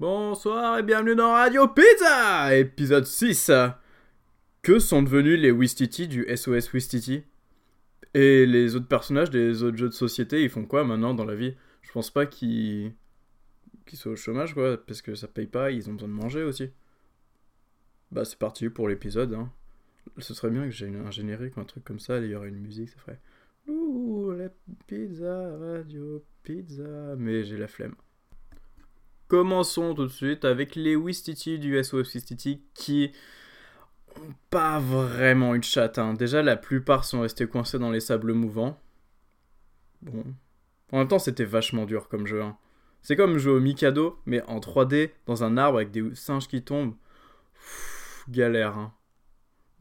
Bonsoir et bienvenue dans Radio Pizza Épisode 6 Que sont devenus les Wistiti du SOS Wistiti? Et les autres personnages des autres jeux de société, ils font quoi maintenant dans la vie? Je pense pas qu'ils soient au chômage, quoi, parce que ça paye pas, ils ont besoin de manger aussi. Bah c'est parti pour l'épisode, hein. Ce serait bien que j'ai un générique ou un truc comme ça, il y aurait une musique, ça ferait... Ouh, la pizza, radio, pizza... Mais j'ai la flemme. Commençons tout de suite avec les Wistiti du SOS Wistiti qui ont pas vraiment une chatte. Hein. Déjà, la plupart sont restés coincés dans les sables mouvants. Bon. En même temps, c'était vachement dur comme jeu. Hein. C'est comme jouer au Mikado, mais en 3D, dans un arbre avec des singes qui tombent. galère. Hein.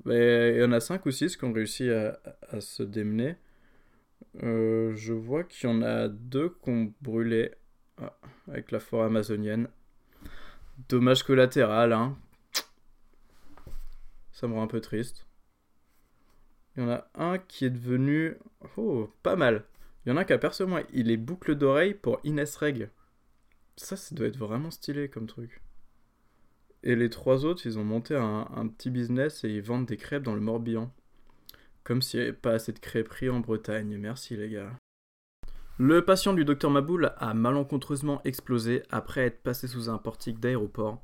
Mais il y en a 5 ou 6 qui ont réussi à, se démener. Euh, je vois qu'il y en a deux qui ont brûlé. Ah, avec la forêt amazonienne. Dommage collatéral, hein. Ça me rend un peu triste. Il y en a un qui est devenu... Oh, pas mal. Il y en a qui aperçoit moi. Il est boucle d'oreille pour Inès Reg. Ça, ça doit être vraiment stylé comme truc. Et les trois autres, ils ont monté un, un petit business et ils vendent des crêpes dans le Morbihan. Comme s'il n'y avait pas assez de crêperies en Bretagne. Merci les gars. Le patient du docteur Maboul a malencontreusement explosé après être passé sous un portique d'aéroport.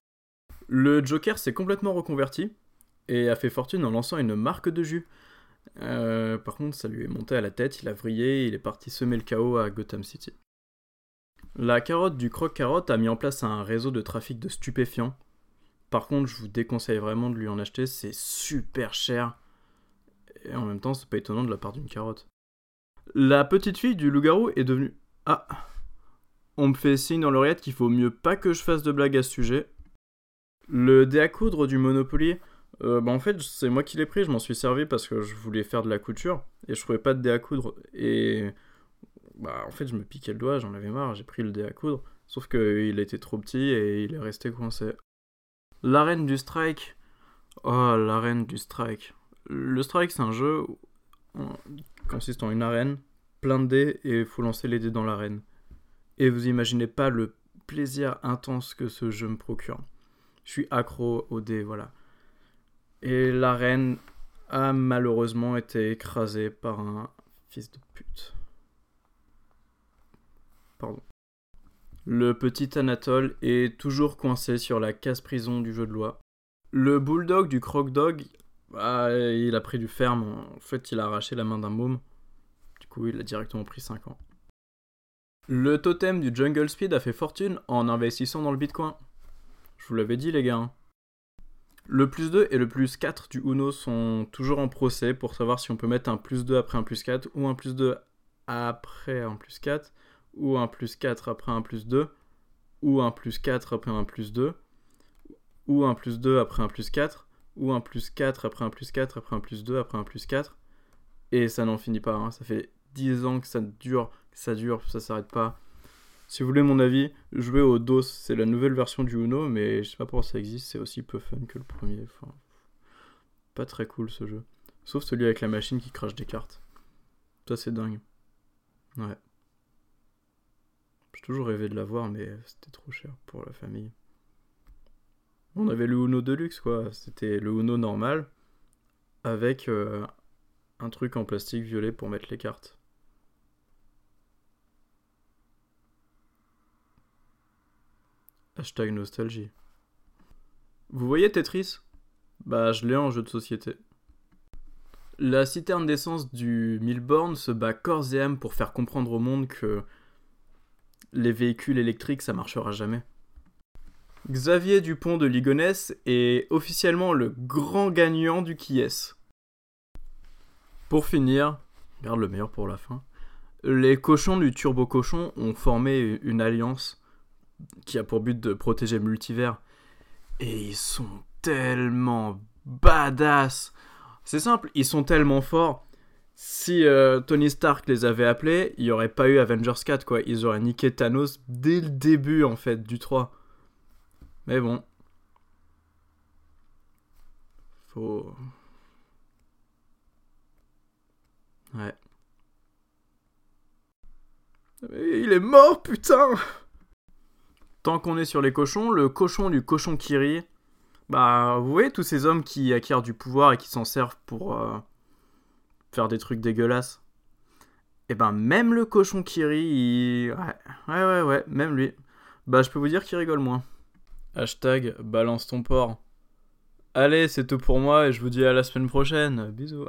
Le Joker s'est complètement reconverti et a fait fortune en lançant une marque de jus. Euh, par contre, ça lui est monté à la tête, il a vrillé, il est parti semer le chaos à Gotham City. La carotte du croque-carotte a mis en place un réseau de trafic de stupéfiants. Par contre, je vous déconseille vraiment de lui en acheter, c'est super cher. Et en même temps, c'est pas étonnant de la part d'une carotte. La petite fille du loup-garou est devenue. Ah On me fait signe dans l'oreillette qu'il faut mieux pas que je fasse de blagues à ce sujet. Le dé à coudre du Monopoly, euh, bah en fait, c'est moi qui l'ai pris, je m'en suis servi parce que je voulais faire de la couture et je trouvais pas de dé à coudre. Et bah en fait, je me piquais le doigt, j'en avais marre, j'ai pris le dé à coudre. Sauf qu'il était trop petit et il est resté coincé. L'arène du strike. Oh, l'arène du strike. Le strike, c'est un jeu consiste en une arène, plein de dés, et il faut lancer les dés dans l'arène. Et vous imaginez pas le plaisir intense que ce jeu me procure. Je suis accro aux dés, voilà. Et l'arène a malheureusement été écrasée par un fils de pute. Pardon. Le petit Anatole est toujours coincé sur la casse-prison du jeu de loi. Le bulldog du croc-dog bah, il a pris du ferme. En fait, il a arraché la main d'un môme. Du coup, il a directement pris 5 ans. Le totem du Jungle Speed a fait fortune en investissant dans le Bitcoin. Je vous l'avais dit, les gars. Hein. Le plus 2 et le plus 4 du Uno sont toujours en procès pour savoir si on peut mettre un plus 2 après un plus 4 ou un plus 2 après un plus 4 ou un plus 4 après un plus 2 ou un plus 4 après un plus 2 ou un plus 2 après un plus 4 ou un plus 4 après un plus 4 après un plus 2 après un plus 4 et ça n'en finit pas hein. ça fait 10 ans que ça dure que ça dure ça s'arrête pas. Si vous voulez mon avis jouez au DOS. C'est la nouvelle version du Uno mais je sais pas pourquoi ça existe. C'est aussi peu fun que le premier enfin, pas très cool ce jeu. Sauf celui avec la machine qui crache des cartes. Ça c'est dingue. Ouais. J'ai toujours rêvé de l'avoir mais c'était trop cher pour la famille on avait le Uno Deluxe, quoi. C'était le Uno normal avec euh, un truc en plastique violet pour mettre les cartes. Hashtag nostalgie. Vous voyez Tetris? Bah, je l'ai en jeu de société. La citerne d'essence du Milborn se bat corps et âme pour faire comprendre au monde que les véhicules électriques ça marchera jamais. Xavier Dupont de Ligonnès est officiellement le grand gagnant du Kies. Pour finir, garde le meilleur pour la fin, les cochons du Turbo Cochon ont formé une alliance qui a pour but de protéger le multivers. Et ils sont tellement badass. C'est simple, ils sont tellement forts. Si euh, Tony Stark les avait appelés, il n'y aurait pas eu Avengers 4, quoi. Ils auraient niqué Thanos dès le début, en fait, du 3. Mais bon. Faut. Ouais. Il est mort, putain tant qu'on est sur les cochons, le cochon du cochon Kiri, bah, vous voyez tous ces hommes qui acquièrent du pouvoir et qui s'en servent pour euh, faire des trucs dégueulasses. Et ben, même le cochon Kiri, il... ouais, ouais, ouais, ouais, même lui. Bah, je peux vous dire qu'il rigole moins. Hashtag balance ton porc. Allez, c'est tout pour moi et je vous dis à la semaine prochaine. Bisous.